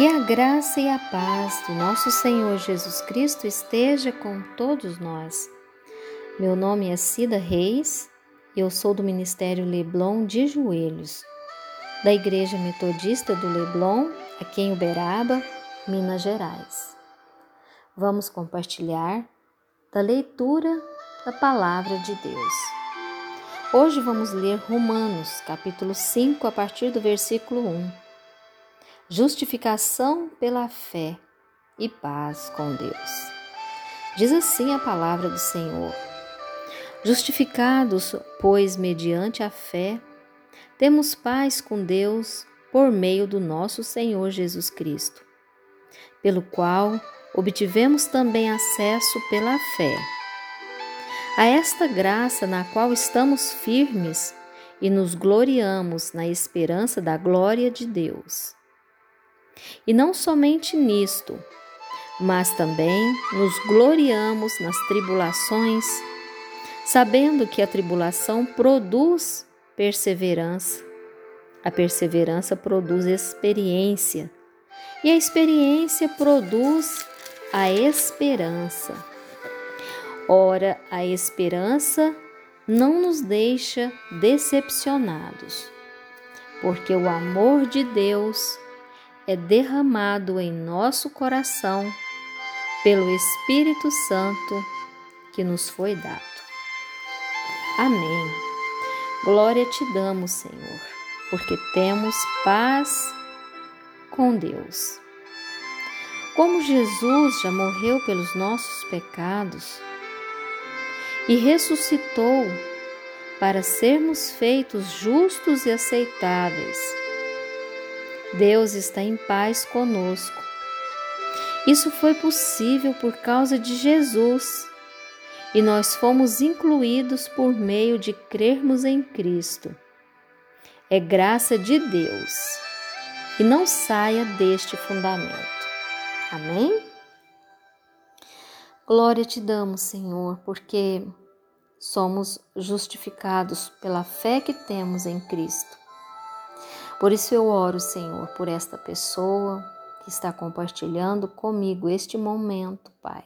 Que a graça e a paz do nosso Senhor Jesus Cristo esteja com todos nós. Meu nome é Cida Reis eu sou do Ministério Leblon de Joelhos, da Igreja Metodista do Leblon, aqui em Uberaba, Minas Gerais. Vamos compartilhar da leitura da Palavra de Deus. Hoje vamos ler Romanos, capítulo 5, a partir do versículo 1 justificação pela fé e paz com Deus. Diz assim a palavra do Senhor: Justificados, pois, mediante a fé, temos paz com Deus por meio do nosso Senhor Jesus Cristo, pelo qual obtivemos também acesso pela fé. A esta graça na qual estamos firmes e nos gloriamos na esperança da glória de Deus. E não somente nisto, mas também nos gloriamos nas tribulações, sabendo que a tribulação produz perseverança, a perseverança produz experiência, e a experiência produz a esperança. Ora, a esperança não nos deixa decepcionados, porque o amor de Deus é derramado em nosso coração pelo Espírito Santo que nos foi dado. Amém. Glória te damos, Senhor, porque temos paz com Deus. Como Jesus já morreu pelos nossos pecados e ressuscitou para sermos feitos justos e aceitáveis Deus está em paz conosco. Isso foi possível por causa de Jesus e nós fomos incluídos por meio de crermos em Cristo. É graça de Deus e não saia deste fundamento. Amém? Glória te damos, Senhor, porque somos justificados pela fé que temos em Cristo. Por isso eu oro, Senhor, por esta pessoa que está compartilhando comigo este momento, Pai.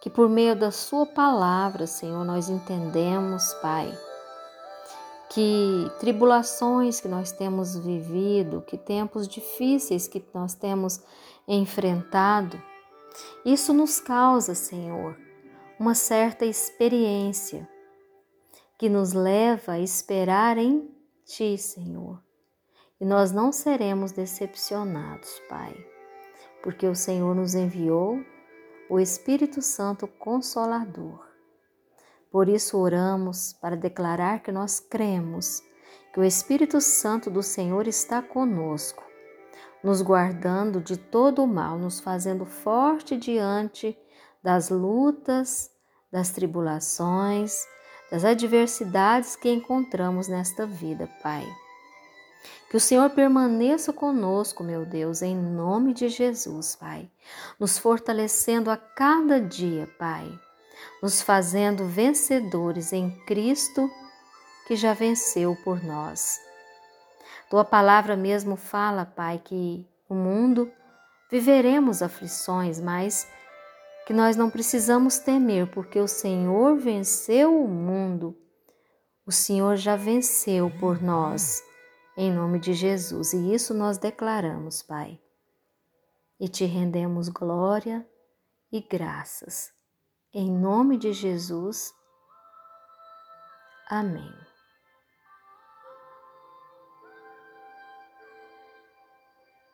Que por meio da Sua palavra, Senhor, nós entendemos, Pai, que tribulações que nós temos vivido, que tempos difíceis que nós temos enfrentado, isso nos causa, Senhor, uma certa experiência que nos leva a esperar em ti, Senhor. E nós não seremos decepcionados, Pai, porque o Senhor nos enviou o Espírito Santo Consolador. Por isso oramos para declarar que nós cremos que o Espírito Santo do Senhor está conosco, nos guardando de todo o mal, nos fazendo forte diante das lutas, das tribulações, das adversidades que encontramos nesta vida, Pai. Que o Senhor permaneça conosco, meu Deus, em nome de Jesus, Pai, nos fortalecendo a cada dia, Pai, nos fazendo vencedores em Cristo que já venceu por nós. Tua palavra mesmo fala, Pai, que o mundo viveremos aflições, mas que nós não precisamos temer, porque o Senhor venceu o mundo. O Senhor já venceu por nós, em nome de Jesus, e isso nós declaramos, Pai. E te rendemos glória e graças. Em nome de Jesus. Amém.